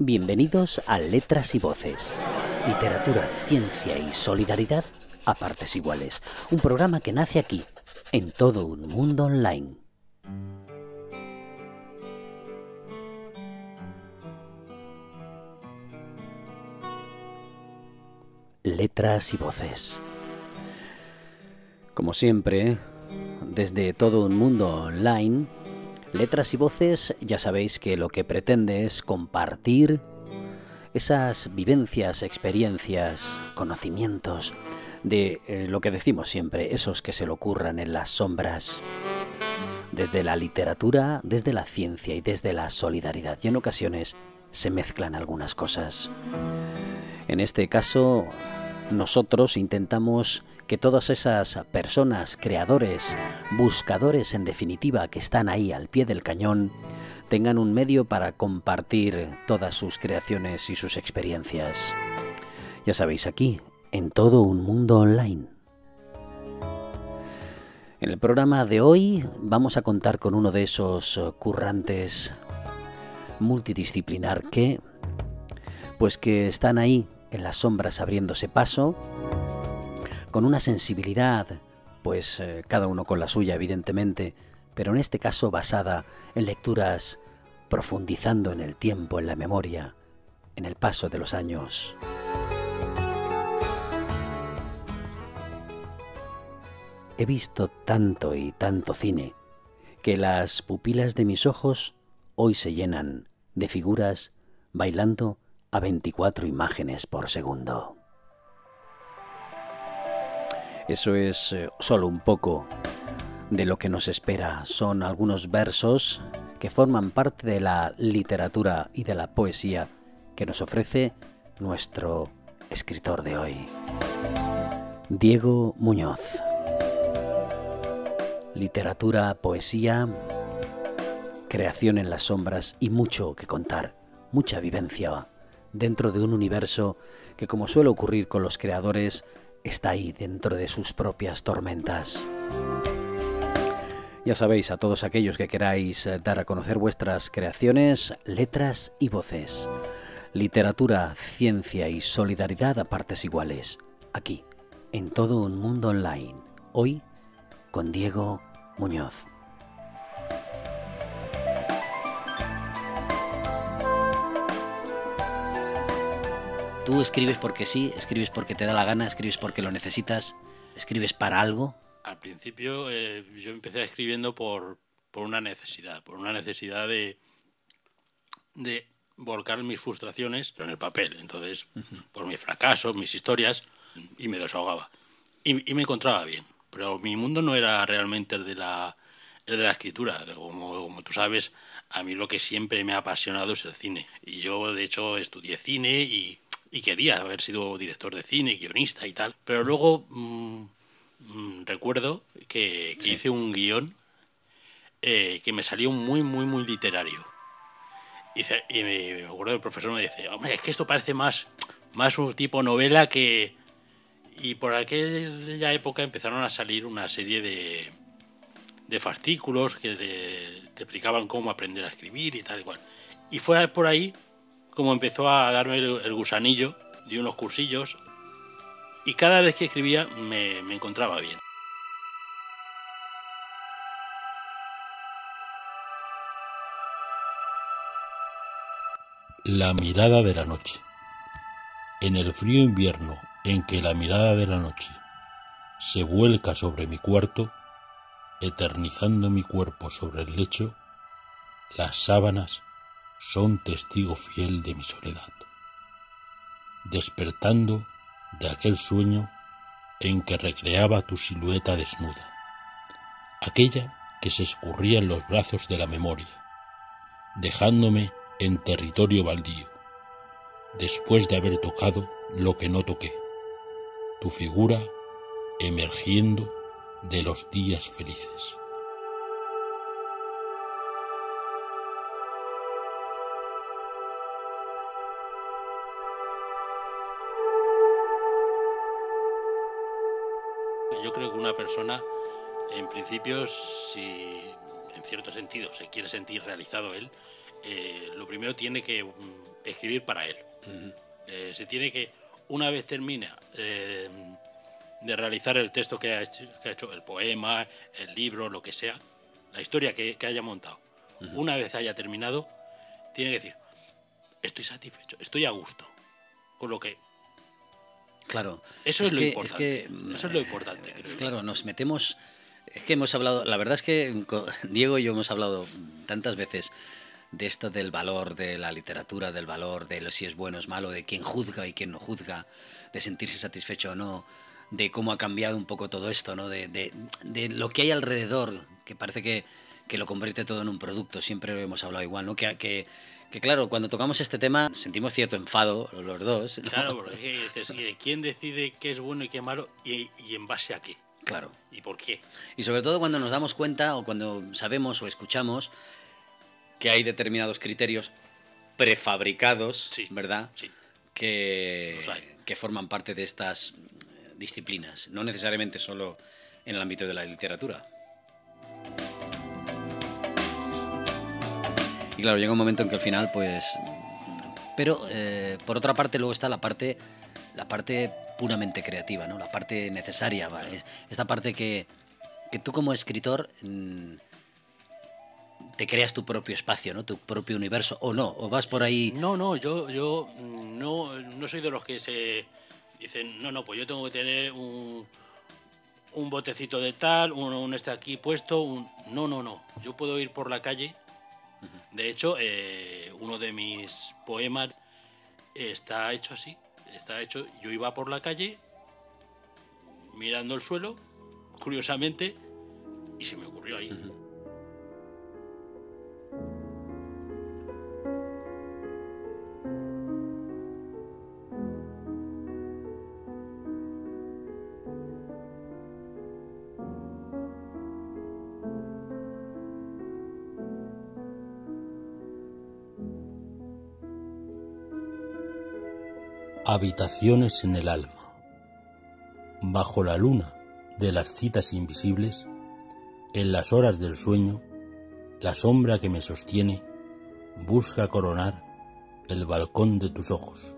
Bienvenidos a Letras y Voces. Literatura, ciencia y solidaridad a partes iguales. Un programa que nace aquí, en todo un mundo online. Letras y Voces. Como siempre, desde todo un mundo online, Letras y Voces ya sabéis que lo que pretende es compartir esas vivencias, experiencias, conocimientos de eh, lo que decimos siempre, esos que se le ocurran en las sombras, desde la literatura, desde la ciencia y desde la solidaridad. Y en ocasiones se mezclan algunas cosas. En este caso, nosotros intentamos que todas esas personas, creadores, buscadores en definitiva, que están ahí al pie del cañón, tengan un medio para compartir todas sus creaciones y sus experiencias. Ya sabéis, aquí, en todo un mundo online. En el programa de hoy vamos a contar con uno de esos currantes multidisciplinar que pues que están ahí en las sombras abriéndose paso con una sensibilidad, pues eh, cada uno con la suya, evidentemente, pero en este caso basada en lecturas profundizando en el tiempo, en la memoria, en el paso de los años. He visto tanto y tanto cine que las pupilas de mis ojos hoy se llenan de figuras bailando a 24 imágenes por segundo. Eso es eh, solo un poco de lo que nos espera. Son algunos versos que forman parte de la literatura y de la poesía que nos ofrece nuestro escritor de hoy, Diego Muñoz. Literatura, poesía, creación en las sombras y mucho que contar, mucha vivencia dentro de un universo que como suele ocurrir con los creadores, está ahí dentro de sus propias tormentas. Ya sabéis, a todos aquellos que queráis eh, dar a conocer vuestras creaciones, letras y voces, literatura, ciencia y solidaridad a partes iguales, aquí, en todo un mundo online, hoy con Diego Muñoz. ¿Tú escribes porque sí? ¿Escribes porque te da la gana? ¿Escribes porque lo necesitas? ¿Escribes para algo? Al principio eh, yo empecé escribiendo por, por una necesidad, por una necesidad de, de volcar mis frustraciones en el papel. Entonces, por mis fracasos, mis historias, y me desahogaba. Y, y, me encontraba bien. Pero mi mundo no era realmente el de la, el de la escritura. Como, como tú sabes, a mí lo que siempre me ha apasionado es el cine. Y yo, de hecho, estudié cine y y quería haber sido director de cine, guionista y tal. Pero luego mm, mm, recuerdo que, hice un guion eh, que me salió muy, muy, muy literario. Y, me, acuerdo del profesor me dice, hombre, es que esto parece más, más un tipo novela que... Y por aquella época empezaron a salir una serie de, de fascículos que te, te, explicaban cómo aprender a escribir y tal y cual. Y fue por ahí como empezó a darme el, gusanillo de unos cursillos y cada vez que escribía me, me encontraba bien. La mirada de la noche. En el frío invierno en que la mirada de la noche se vuelca sobre mi cuarto, eternizando mi cuerpo sobre el lecho, las sábanas son testigo fiel de mi soledad, despertando de aquel sueño en que recreaba tu silueta desnuda, aquella que se escurría en los brazos de la memoria, dejándome en territorio baldío, después de haber tocado lo que no toqué, tu figura emergiendo de los días felices. Persona, en principio, si en cierto sentido se quiere sentir realizado él, eh, lo primero tiene que mm, escribir para él. Eh, se tiene que, una vez termina eh, de realizar el texto que ha, hecho, que ha hecho, el poema, el libro, lo que sea, la historia que, que haya montado, una vez haya terminado, tiene que decir, estoy satisfecho, estoy a gusto con lo que Claro. Eso es, lo que- importante. que, Eso es lo importante. creo. Claro, nos metemos. Es que hemos hablado. La verdad es que Diego y yo hemos hablado tantas veces de esto del valor de la literatura, del valor de lo si es bueno o es malo, de quién juzga y quién no juzga, de sentirse satisfecho o no, de cómo ha cambiado un poco todo esto, ¿no? De, de- de lo que hay alrededor, que parece que, que lo convierte todo en un producto. Siempre hemos hablado igual, ¿no? Que, que, que claro, cuando tocamos este tema sentimos cierto enfado los dos. ¿no? Claro, porque es que dices, ¿y ¿quién decide qué es bueno y qué es malo y, y en base a qué? Claro. ¿Y por qué? Y sobre todo cuando nos damos cuenta o cuando sabemos o escuchamos que hay determinados criterios prefabricados, Sí, ¿verdad? sí. Que, que forman parte de estas disciplinas, no necesariamente solo en el ámbito de la literatura. Claro, llega un momento en que al final, pues... Pero, eh, por otra parte, luego está la parte, la parte puramente creativa, ¿no? La parte necesaria, ¿va? Es- esta parte que, que tú como escritor mm, te creas tu propio espacio, ¿no? Tu propio universo, o no, o vas por ahí... No, no, yo, yo mm, no, no soy de los que se dicen, no, no, pues yo tengo que tener un, un botecito de tal, un, un este aquí puesto, un... No, no, no, yo puedo ir por la calle. De hecho, eh, uno de mis poemas está hecho así, está hecho, yo iba por la calle mirando el suelo, curiosamente, y se me ocurrió ahí. Habitaciones en el alma. Bajo la luna de las citas invisibles, en las horas del sueño, la sombra que me sostiene busca coronar el balcón de tus ojos,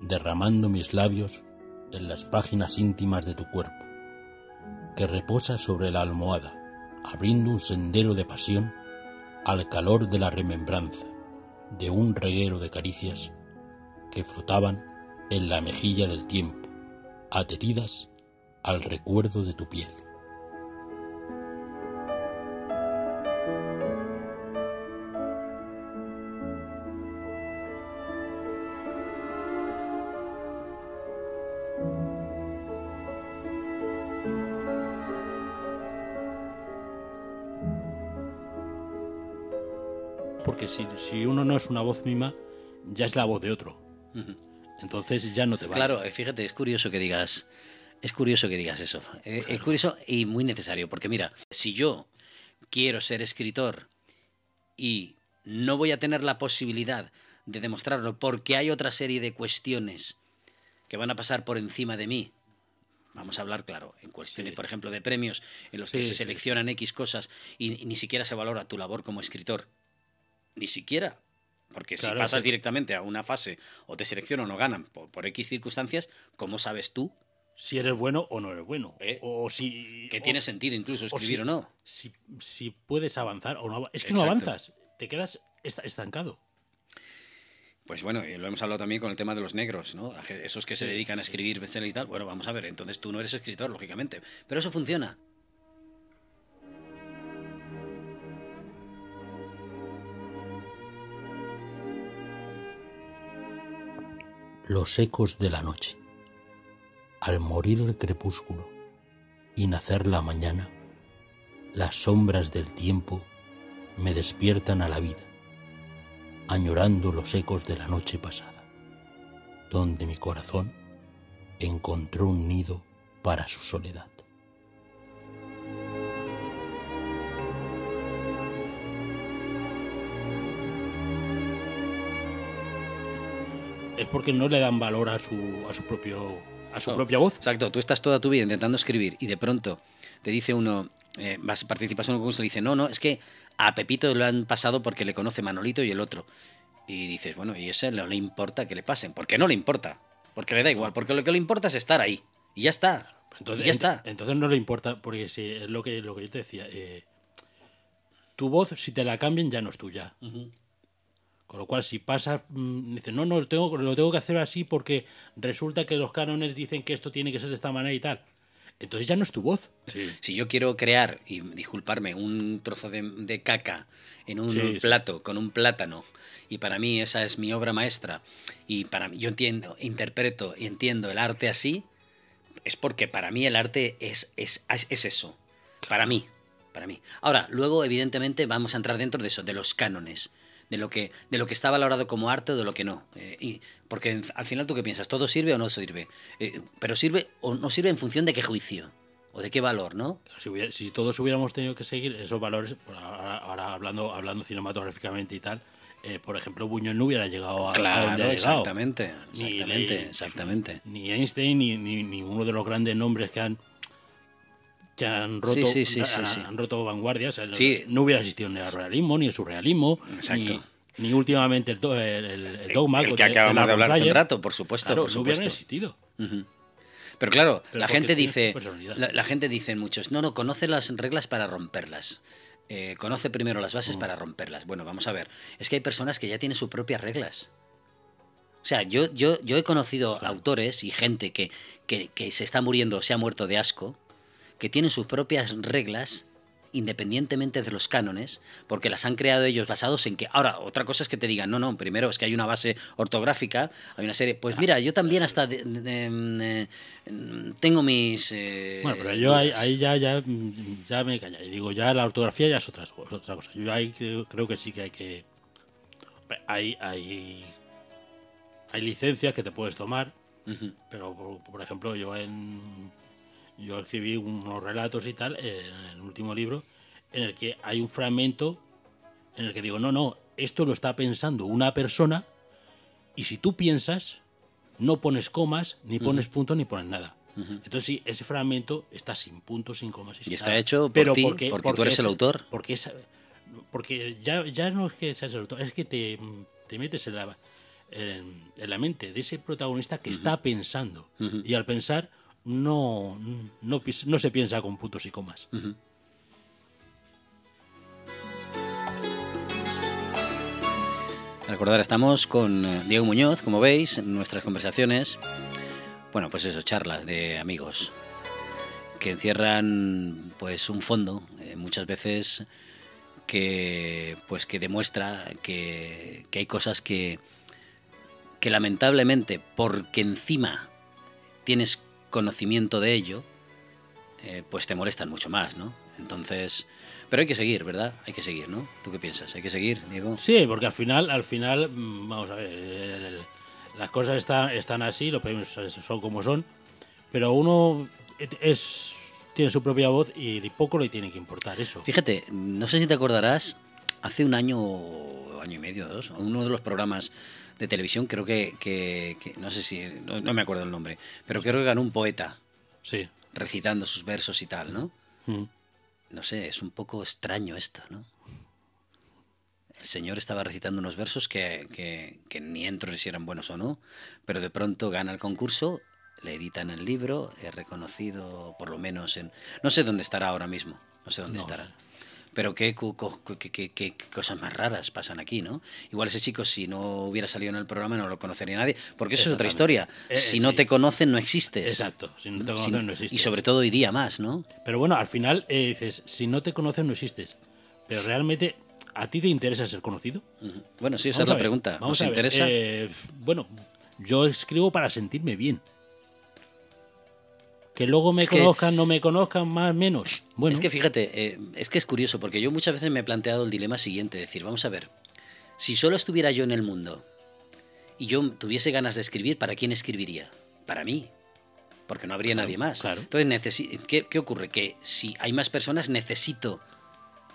derramando mis labios en las páginas íntimas de tu cuerpo, que reposa sobre la almohada, abriendo un sendero de pasión al calor de la remembranza de un reguero de caricias que flotaban en la mejilla del tiempo, adheridas al recuerdo de tu piel. Porque si, si uno no es una voz misma, ya es la voz de otro. Entonces ya no te vale. Claro, eh, fíjate, es curioso que digas, es curioso que digas eso. Eh, Es curioso y muy necesario, porque mira, si yo quiero ser escritor y no voy a tener la posibilidad de demostrarlo porque hay otra serie de cuestiones que van a pasar por encima de mí. Vamos a hablar, claro, en cuestiones, Sí. por ejemplo, de premios en los que Sí, se sí. seleccionan X cosas y, y ni siquiera se valora tu labor como escritor. Ni siquiera. Porque Claro, si pasas sí. directamente a una fase o te seleccionan o no ganan por, por X circunstancias, ¿cómo sabes tú Si eres bueno o no eres bueno. Eh, O si. que o- tiene sentido incluso o escribir si- o no? Si, si puedes avanzar o no. Es que no avanzas. Te quedas esta- estancado. Pues bueno, y lo hemos hablado también con el tema de los negros, ¿no? Esos que se dedican a escribir bestsellers y tal. Bueno, vamos a ver, entonces tú no eres escritor, lógicamente. Pero eso funciona. Los ecos de la noche. Al morir el crepúsculo y nacer la mañana, las sombras del tiempo me despiertan a la vida, añorando los ecos de la noche pasada, donde mi corazón encontró un nido para su soledad. Es porque no le dan valor a su, a su, propio, a su No. propia voz. Exacto, tú estás toda tu vida intentando escribir y de pronto te dice uno, eh, vas, participas en un concurso y dice, no, no, es que a Pepito lo han pasado porque le conoce Manolito y el otro. Y dices, bueno, y ese no le importa que le pasen. ¿Por qué no le importa? Porque le da igual, porque lo que le importa es estar ahí. Y ya está. Entonces, y ya está. Entonces no le importa, porque si es lo que, lo que yo te decía. eh, tu voz, si te la cambian, ya no es tuya. Con lo cual, si pasas, mm, dices, no, no, lo tengo, lo tengo que hacer así porque resulta que los cánones dicen que esto tiene que ser de esta manera y tal. Entonces ya no es tu voz. Si yo quiero crear, y disculparme, un trozo de, de caca en un Sí, plato con un plátano, y para mí esa es mi obra maestra, y para mí, yo entiendo, interpreto y entiendo el arte así, es porque para mí el arte es, es, es, es eso. Para mí. Para mí. Ahora, luego, evidentemente, vamos a entrar dentro de eso, de los cánones. De lo, que, de lo que está valorado como arte o de lo que no. Eh, y, porque al final tú qué piensas, ¿todo sirve o no sirve? Eh, pero sirve o no sirve en función de qué juicio o de qué valor, ¿no? Si, hubiera- si todos hubiéramos tenido que seguir esos valores, ahora, ahora hablando, hablando cinematográficamente y tal, eh, por ejemplo, Buñuel no hubiera llegado a, a donde ha Claro, llegado. exactamente, Ni- exactamente, ni- exactamente. Ni Einstein ni, ni, ni uno de los grandes nombres que han que han roto, sí, sí, sí, han, roto vanguardias. No hubiera existido ni el realismo, ni el surrealismo, Exacto. ni, ni últimamente el, do- el, el- dogma. El que acabamos de Arnold hablar hace un rato, por supuesto, Claro, por no hubieran existido. Pero claro, Pero la gente dice, la, la gente dice en muchos, no, no, conoce las reglas para romperlas. Eh, conoce primero las Mm. bases para romperlas. Bueno, vamos a ver. Es que hay personas que ya tienen sus propias reglas. O sea, yo, yo, yo he conocido autores y gente que, que, que se está muriendo o se ha muerto de asco, que tienen sus propias reglas independientemente de los cánones, porque las han creado ellos basados en que... Ahora, otra cosa es que te digan, no, no, primero es que hay una base ortográfica, hay una serie... Pues mira, yo también hasta de- de- de- mm, tengo mis... eh, Bueno, pero yo ahí, ya, ya, mm, ya me calla. Y digo, ya la ortografía ya es otra, es otra cosa. Yo ahí creo, creo que sí que hay que. Hay, hay, hay licencias que te puedes tomar, pero por, por ejemplo, yo en. Yo escribí unos relatos y tal en el último libro en el que hay un fragmento en el que digo, no, no, esto lo está pensando una persona y si tú piensas, no pones comas, ni pones puntos, ni pones nada. Entonces sí, ese fragmento está sin puntos, sin comas. sin Y está nada. hecho por ti, porque tú eres es- el autor. Porque, es- porque ya, ya no es que seas el autor, es que te, te metes en la, en, en la mente de ese protagonista que está pensando. Y al pensar no, no, se piensa con puntos y comas. Recordar, estamos con eh, Diego Muñoz, como veis, en nuestras conversaciones. Bueno, pues eso, charlas de amigos que encierran pues un fondo, eh, muchas veces que pues que demuestra que, que hay cosas que, que lamentablemente, porque encima tienes conocimiento de ello, eh, pues te molestan mucho más, ¿no? Entonces, pero hay que seguir, ¿verdad? Hay que seguir, ¿no? ¿Tú qué piensas? ¿Hay que seguir, Diego? Sí, porque al final, al final, mm, vamos a ver, el- el- las cosas están, están así, los premios son como son, pero uno es tiene su propia voz y poco le tiene que importar eso. Fíjate, no sé si te acordarás, hace un año, año y medio, dos, uno de los programas de televisión, creo que, que- que- no sé si, no, no me acuerdo el nombre, pero creo que ganó un poeta Sí. recitando sus versos y tal, ¿no? Mm. No sé, es un poco extraño esto, ¿no? El señor estaba recitando unos versos que, que- que ni entro si eran buenos o no, pero de pronto gana el concurso, le editan el libro, es reconocido por lo menos en... No sé dónde estará ahora mismo, no sé dónde No estará. Pero qué, cosas más raras pasan aquí, ¿no? Igual ese chico, si no hubiera salido en el programa, no lo conocería nadie, porque eso es otra historia. Eh, si eh, no te conocen, no existes. Exacto, si no te Si- conocen no existes. Y sobre todo hoy día más, ¿no? Pero bueno, al final eh, dices, si no te conocen no existes. Pero realmente, ¿a ti te interesa ser conocido? Bueno, sí, esa Vamos es la pregunta. Vamos ¿Nos a ver, interesa? eh, bueno, yo escribo para sentirme bien. Que luego me Es que- conozcan, no me conozcan, más menos. Bueno, Es que fíjate, eh, es que es curioso, porque yo muchas veces me he planteado el dilema siguiente, decir, vamos a ver, si solo estuviera yo en el mundo y yo tuviese ganas de escribir, ¿para quién escribiría? Para mí, porque no habría nadie más. claro. Entonces, ¿qué, qué ocurre? Que si hay más personas, necesito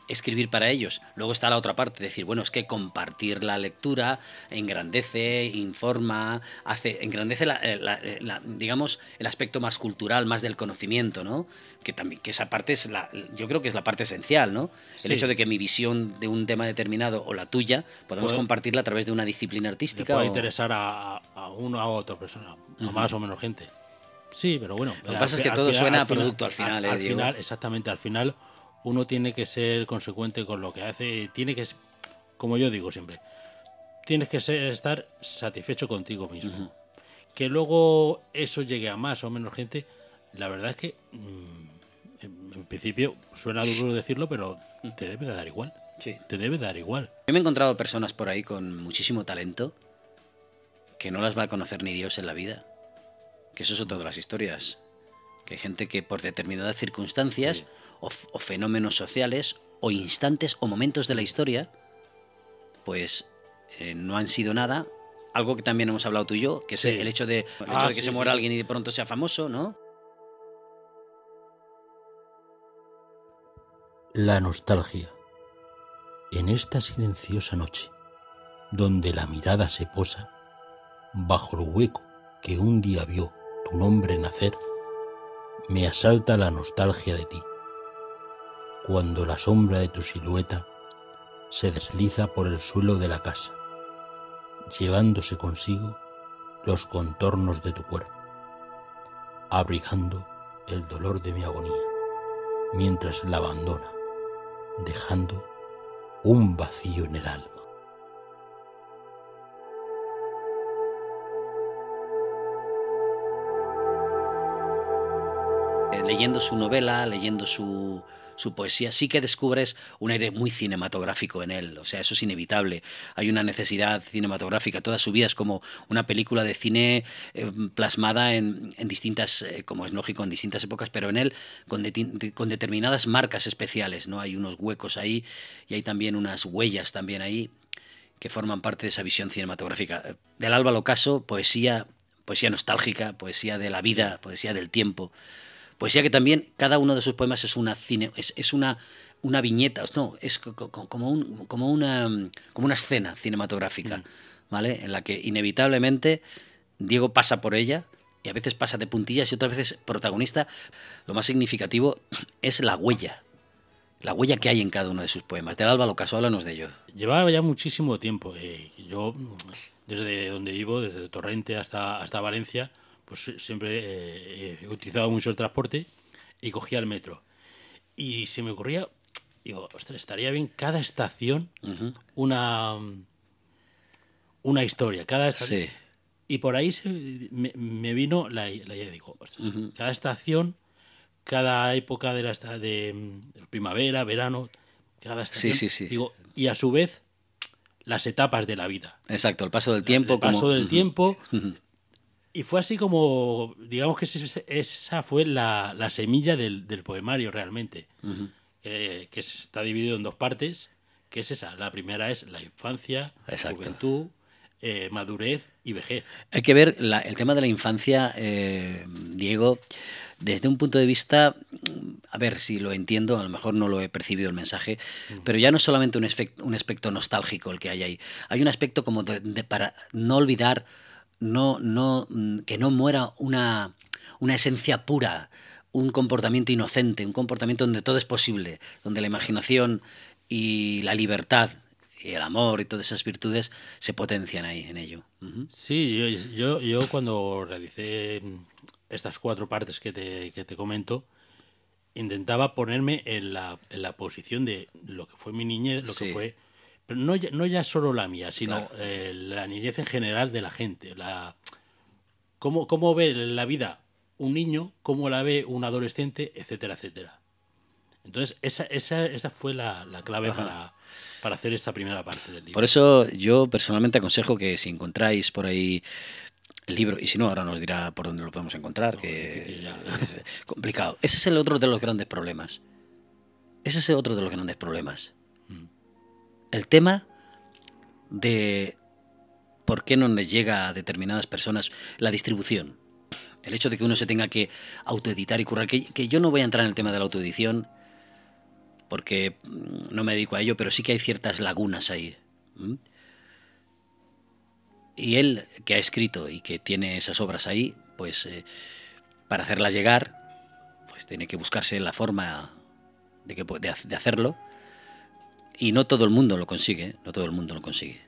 escribir para ellos. Luego está la otra parte, decir, bueno, es que compartir la lectura engrandece, informa, hace, engrandece la, eh, eh, la, digamos, el aspecto más cultural, más del conocimiento, ¿no? Que también, que esa parte es la, yo creo que es la parte esencial, ¿no? El hecho de que mi visión de un tema determinado o la tuya podemos compartirla a través de una disciplina artística. puede interesar a, a una u otra persona, a más o menos gente. Sí, pero bueno. Lo que pasa es que todo suena a producto al final, al, eh, final, exactamente, al final uno tiene que ser consecuente con lo que hace, tiene que, como yo digo siempre, tienes que ser, estar satisfecho contigo mismo. Que luego eso llegue a más o menos gente, la verdad es que mm, en, principio suena duro decirlo, pero te debe de dar igual. Sí. Te debe dar igual. Yo me he encontrado personas por ahí con muchísimo talento que no las va a conocer ni Dios en la vida. Que eso es otra de las historias. Que hay gente que por determinadas circunstancias o, fenómenos sociales o instantes o momentos de la historia, pues eh, no han sido nada. Algo que también hemos hablado tú y yo, que es el hecho de, ah, de que se muera alguien y de pronto sea famoso, ¿no? La nostalgia. En esta silenciosa noche, donde la mirada se posa bajo el hueco que un día vio tu nombre nacer, me asalta la nostalgia de ti cuando la sombra de tu silueta se desliza por el suelo de la casa, llevándose consigo los contornos de tu cuerpo, abrigando el dolor de mi agonía, mientras la abandona, dejando un vacío en el alma. Leyendo su novela, leyendo su, su poesía, sí que descubres un aire muy cinematográfico en él, o sea, eso es inevitable. Hay una necesidad cinematográfica, toda su vida es como una película de cine eh, plasmada en, distintas, eh, como es lógico, en distintas épocas, pero en él con, con determinadas marcas especiales, ¿no? Hay unos huecos ahí y hay también unas huellas también ahí que forman parte de esa visión cinematográfica. Del Alba Locaso, poesía, poesía nostálgica, poesía de la vida, poesía del tiempo. Poesía que también cada uno de sus poemas es una cine, es, una, una viñeta, no, es como, un, como, una, como una escena cinematográfica, mm. ¿vale? En la que inevitablemente Diego pasa por ella y a veces pasa de puntillas y otras veces protagonista. Lo más significativo es la huella, la huella que hay en cada uno de sus poemas. Del Alba Locaso, háblanos de ello. Llevaba ya muchísimo tiempo. Eh, yo, desde donde vivo, desde Torrente hasta, hasta Valencia, pues siempre eh, he utilizado mucho el transporte y cogía el metro. Y se me ocurría, digo, ostras, estaría bien cada estación una, una historia. Cada estación. Y por ahí se, me, vino la, idea, digo, cada estación, cada época de la de, primavera, verano, cada estación. Sí, sí, Digo, y a su vez, las etapas de la vida. Exacto, el paso del tiempo. El paso del tiempo. Y fue así como, digamos que esa fue la, semilla del, poemario realmente, que, está dividido en dos partes, que es esa. La primera es la infancia, juventud, eh, madurez y vejez. Hay que ver el tema de la infancia, eh, Diego, desde un punto de vista, a ver si lo entiendo, a lo mejor no lo he percibido el mensaje, pero ya no es solamente un, un aspecto nostálgico el que hay ahí, hay un aspecto como de para no olvidar no, no, mm, que no muera una, una esencia pura, un comportamiento inocente, un comportamiento donde todo es posible, donde la imaginación y la libertad y el amor y todas esas virtudes se potencian ahí en ello. Sí, yo, yo, cuando realicé estas cuatro partes que te, que te comento, intentaba ponerme en la, en la posición de lo que fue mi niñez, lo que fue pero no, no ya solo la mía, sino eh, la niñez en general de la gente. La, cómo, cómo ve la vida un niño, cómo la ve un adolescente, etcétera, etcétera. Entonces, esa, esa, esa fue la, clave para, para, hacer esta primera parte del libro. Por eso yo personalmente aconsejo que si encontráis por ahí el libro, y si no, ahora nos dirá por dónde lo podemos encontrar, que es complicado. Ese es el otro de los grandes problemas. Ese es el otro de los grandes problemas el tema de por qué no les llega a determinadas personas la distribución. El hecho de que uno se tenga que autoeditar y currar. Que, yo no voy a entrar en el tema de la autoedición, porque mm, no me dedico a ello, pero sí que hay ciertas lagunas ahí. Y él, que ha escrito y que tiene esas obras ahí, pues eh, para hacerlas llegar, pues tiene que buscarse la forma de, que, de, hacerlo. Y no todo el mundo lo consigue, no todo el mundo lo consigue.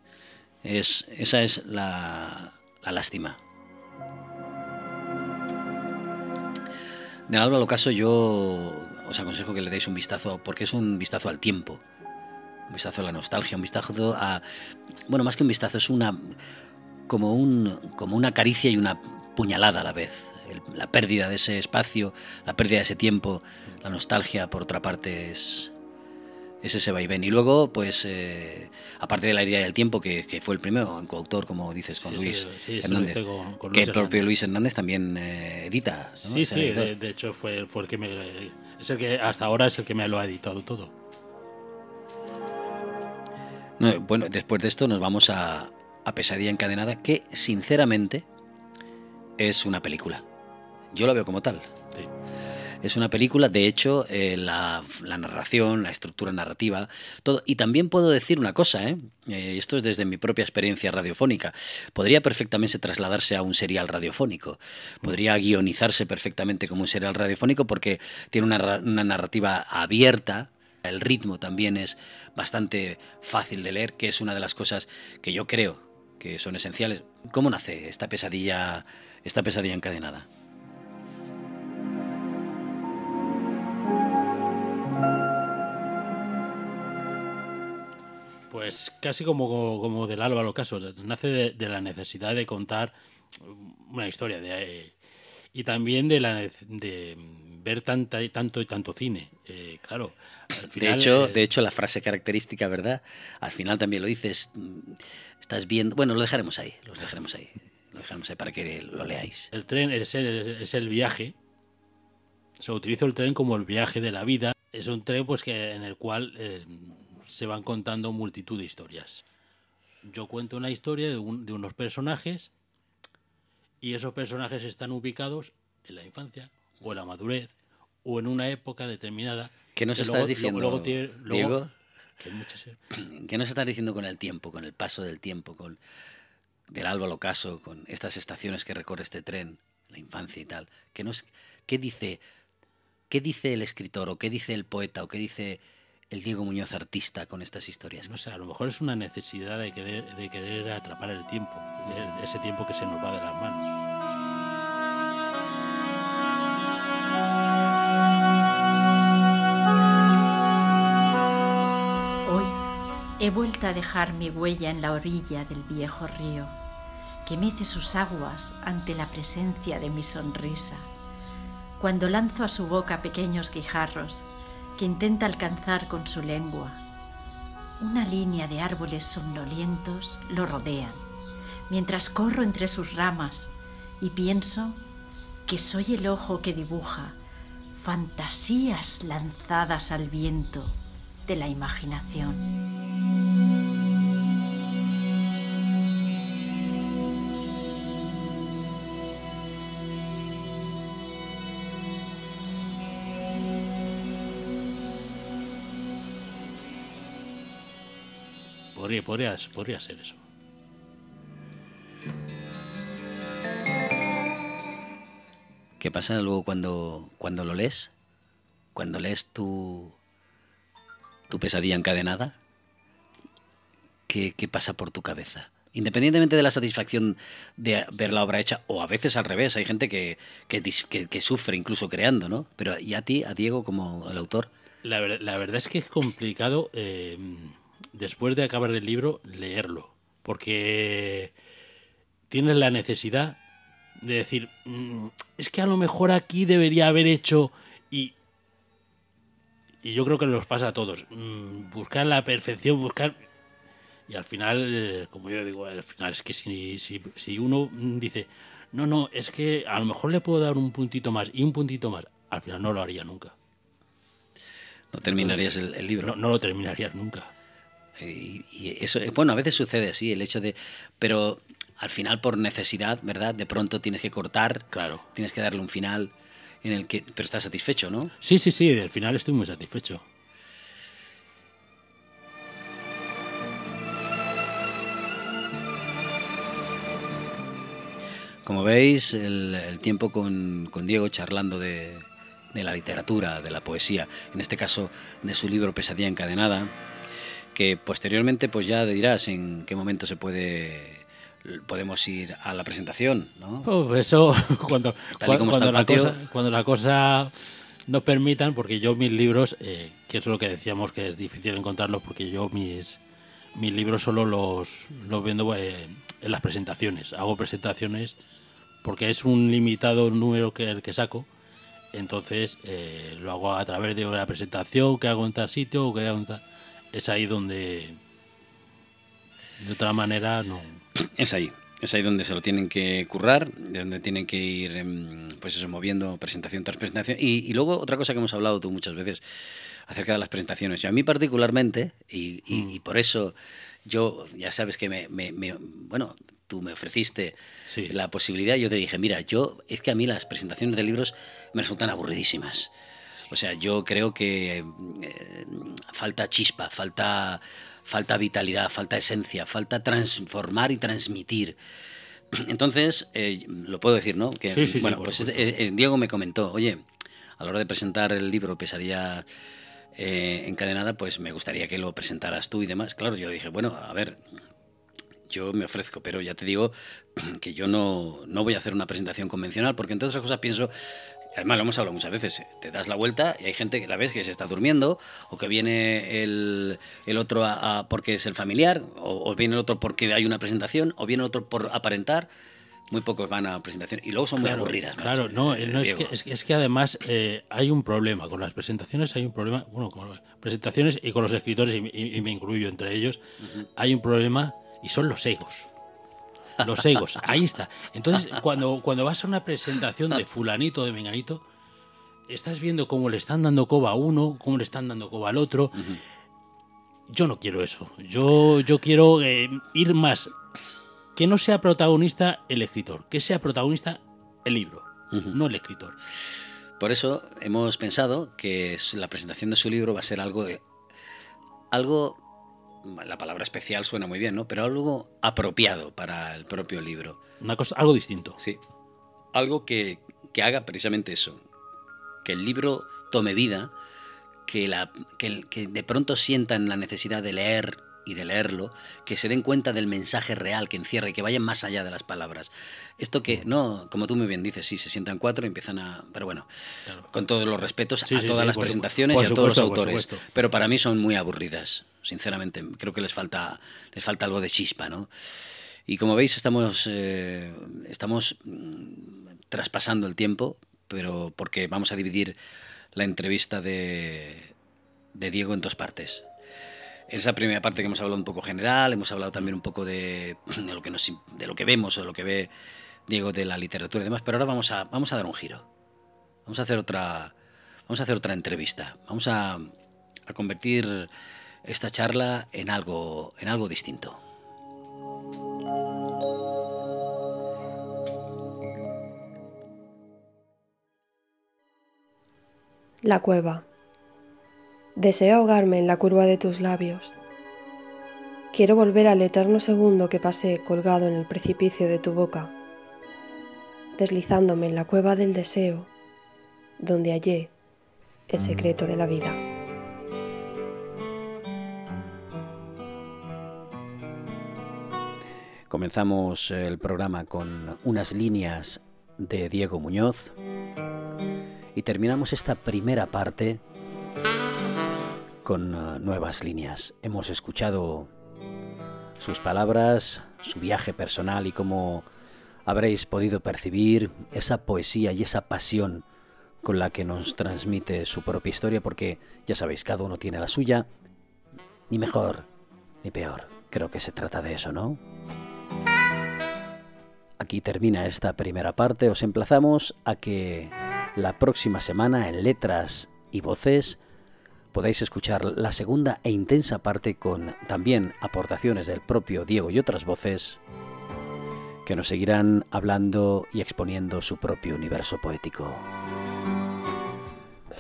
Es, esa es la, la lástima. De Álvaro Caso yo os aconsejo que le deis un vistazo, porque es un vistazo al tiempo, un vistazo a la nostalgia, un vistazo a... Bueno, más que un vistazo, es una... como, un, como una caricia y una puñalada a la vez. la pérdida de ese espacio, la pérdida de ese tiempo, la nostalgia, por otra parte, es, es ese vaivén. Y luego, pues, eh, aparte de la herida del tiempo, que, fue el primero, en coautor, como dices, con Luis Hernández, que el propio Luis Hernández también eh, edita. Sí, sí, de, hecho fue, fue, el que me... Es el que hasta ahora es el que me lo ha editado todo. bueno, después de esto nos vamos a, a Pesadilla Encadenada, que sinceramente es una película. Yo la veo como tal. Sí. Es una película, de hecho, eh, la, narración, la estructura narrativa, todo. Y también puedo decir una cosa, ¿eh? ¿eh? esto es desde mi propia experiencia radiofónica. Podría perfectamente trasladarse a un serial radiofónico. Podría guionizarse perfectamente como un serial radiofónico porque tiene una, una narrativa abierta, el ritmo también es bastante fácil de leer, que es una de las cosas que yo creo que son esenciales. ¿Cómo nace esta pesadilla, esta pesadilla encadenada? Pues casi como, como del Álvaro Caso, nace de, la necesidad de contar una historia de, y también de la de ver tanta, tanto y tanto cine. Eh, claro, de, hecho, eh, de hecho, la frase característica, ¿verdad? Al final también lo dices, estás viendo... Bueno, lo dejaremos ahí, lo dejaremos ahí, lo dejaremos ahí para que lo leáis. El tren es el, es el viaje, o sea, utilizo el tren como el viaje de la vida. Es un tren pues que en el cual... Se van contando multitud de historias. Yo cuento una historia de, unos personajes y esos personajes están ubicados en la infancia o en la madurez o en una época determinada. ¿Qué nos estás diciendo, Diego? ¿Qué nos estás diciendo con el tiempo, con el paso del tiempo, con del alba al ocaso, con estas estaciones que recorre este tren, la infancia y tal? ¿Qué, nos, qué dice, qué dice el escritor o qué dice el poeta o qué dice el Diego Muñoz artista con estas historias? No sé, a lo mejor es una necesidad de querer, de querer atrapar el tiempo, ese tiempo que se nos va de las manos. Hoy he vuelto a dejar mi huella en la orilla del viejo río, que mece sus aguas ante la presencia de mi sonrisa. Cuando lanzo a su boca pequeños guijarros, que intenta alcanzar con su lengua. Una línea de árboles somnolientos lo rodean, mientras corro entre sus ramas y pienso que soy el ojo que dibuja fantasías lanzadas al viento de la imaginación. Podría, podría, ser eso. ¿Qué pasa luego cuando, cuando lo lees? Cuando lees tu, tu pesadilla encadenada, ¿qué, ¿qué, pasa por tu cabeza? Independientemente de la satisfacción de ver la obra hecha, o a veces al revés, hay gente que, que, sufre incluso creando, ¿no? Pero ¿y a ti, a Diego, como el autor? La, la verdad es que es complicado. Eh, después de acabar el libro, leerlo. Porque tienes la necesidad de decir, mm, es que a lo mejor aquí debería haber hecho y... Y yo creo que nos pasa a todos. Mm, buscar la perfección, buscar... Y al final, como yo digo, al final es que si, si, si uno dice, no, no, es que a lo mejor le puedo dar un puntito más y un puntito más, al final no lo haría nunca. No terminarías el, libro. No, no lo terminarías nunca. Eh, y, y eso, eh, bueno, a veces sucede, sí, el hecho de. Pero al final, por necesidad, ¿verdad? De pronto tienes que cortar. Claro. Tienes que darle un final en el que. Pero estás satisfecho, ¿no? Sí, sí, sí, del final estoy muy satisfecho. Como veis, el, tiempo con, con, Diego charlando de, de la literatura, de la poesía, en este caso de su libro Pesadilla encadenada, que posteriormente pues ya dirás en qué momento se puede podemos ir a la presentación, ¿no? Oh, eso cuando, cuando, la cosa, cuando la cosa nos permitan, porque yo mis libros, eh, que es lo que decíamos que es difícil encontrarlos, porque yo mis, mis libros solo los, los vendo eh, en las presentaciones. Hago presentaciones porque es un limitado número que el que saco. Entonces eh, lo hago a través de la presentación que hago en tal sitio o que hago en tal... Es ahí donde de otra manera no. Es ahí. Es ahí donde se lo tienen que currar, de donde tienen que ir, em, pues eso, moviendo presentación tras presentación. Y, luego otra cosa que hemos hablado tú muchas veces acerca de las presentaciones. Y a mí particularmente, y, mm. por eso yo, ya sabes que me, bueno, tú me ofreciste la posibilidad, yo te dije, mira, yo, es que a mí las presentaciones de libros me resultan aburridísimas. O sea, yo creo que eh, falta chispa, falta falta vitalidad, falta esencia, falta transformar y transmitir. Entonces, eh, lo puedo decir, ¿no? Que, bueno, pues eh, eh, Diego me comentó, oye, a la hora de presentar el libro Pesadilla encadenada, pues me gustaría que lo presentaras tú y demás. Claro, yo dije, bueno, a ver, yo me ofrezco, pero ya te digo que yo no, no voy a hacer una presentación convencional, porque entre otras cosas pienso Además, lo hemos hablado muchas veces. Te das la vuelta y hay gente que la ves que se está durmiendo, o que viene el, el otro a, porque es el familiar, o, viene el otro porque hay una presentación, o viene el otro por aparentar. Muy pocos van a presentación y luego son muy aburridas. Claro, no, no es, que, es, que, además eh, hay un problema con las presentaciones, hay un problema, bueno, con las presentaciones y con los escritores, y, me incluyo entre ellos, hay un problema y son los egos los egos, ahí está. Entonces, cuando, cuando vas a una presentación de fulanito, de menganito, estás viendo cómo le están dando coba a uno, cómo le están dando coba al otro. Yo no quiero eso. Yo, yo quiero eh, ir más. Que no sea protagonista el escritor, que sea protagonista el libro, no el escritor. Por eso hemos pensado que la presentación de su libro va a ser algo, algo la palabra especial suena muy bien, ¿no? Pero algo apropiado para el propio libro. Una cosa, algo distinto. Sí. Algo que, haga precisamente eso. Que el libro tome vida, que, la, que, que de pronto sientan la necesidad de leer y de leerlo, que se den cuenta del mensaje real que encierra y que vayan más allá de las palabras. Esto que, no, como tú muy bien dices, sí, se sientan cuatro y empiezan a... Pero bueno, con todos los respetos a todas las presentaciones y a todos los autores. Pero para mí son muy aburridas, sinceramente. Creo que les falta, les falta algo de chispa, ¿no? Y como veis, estamos, eh, estamos mm, traspasando el tiempo, pero porque vamos a dividir la entrevista de, de Diego en dos partes. Esa primera parte que hemos hablado un poco general, hemos hablado también un poco de, lo, que nos, de lo que vemos o lo que ve Diego de la literatura y demás, pero ahora vamos a, vamos a dar un giro. Vamos a hacer otra, vamos a hacer otra entrevista. Vamos a, a convertir esta charla en algo, en algo distinto. La cueva. Deseo ahogarme en la curva de tus labios. Quiero volver al eterno segundo que pasé colgado en el precipicio de tu boca, deslizándome en la cueva del deseo, donde hallé el secreto de la vida. Comenzamos el programa con unas líneas de Diego Muñoz y terminamos esta primera parte con eh, nuevas líneas. Hemos escuchado sus palabras, su viaje personal y cómo habréis podido percibir esa poesía y esa pasión con la que nos transmite su propia historia, porque ya sabéis, cada uno tiene la suya, ni mejor ni peor. Creo que se trata de eso, ¿no? Aquí termina esta primera parte. Os emplazamos a que la próxima semana en Letras y Voces podéis escuchar la segunda e intensa parte con también aportaciones del propio Diego y otras voces que nos seguirán hablando y exponiendo su propio universo poético.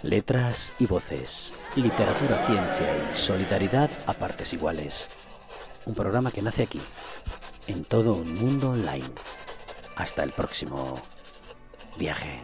Letras y voces, literatura, ciencia y solidaridad a partes iguales. Un programa que nace aquí, en todo un mundo online. Hasta el próximo viaje.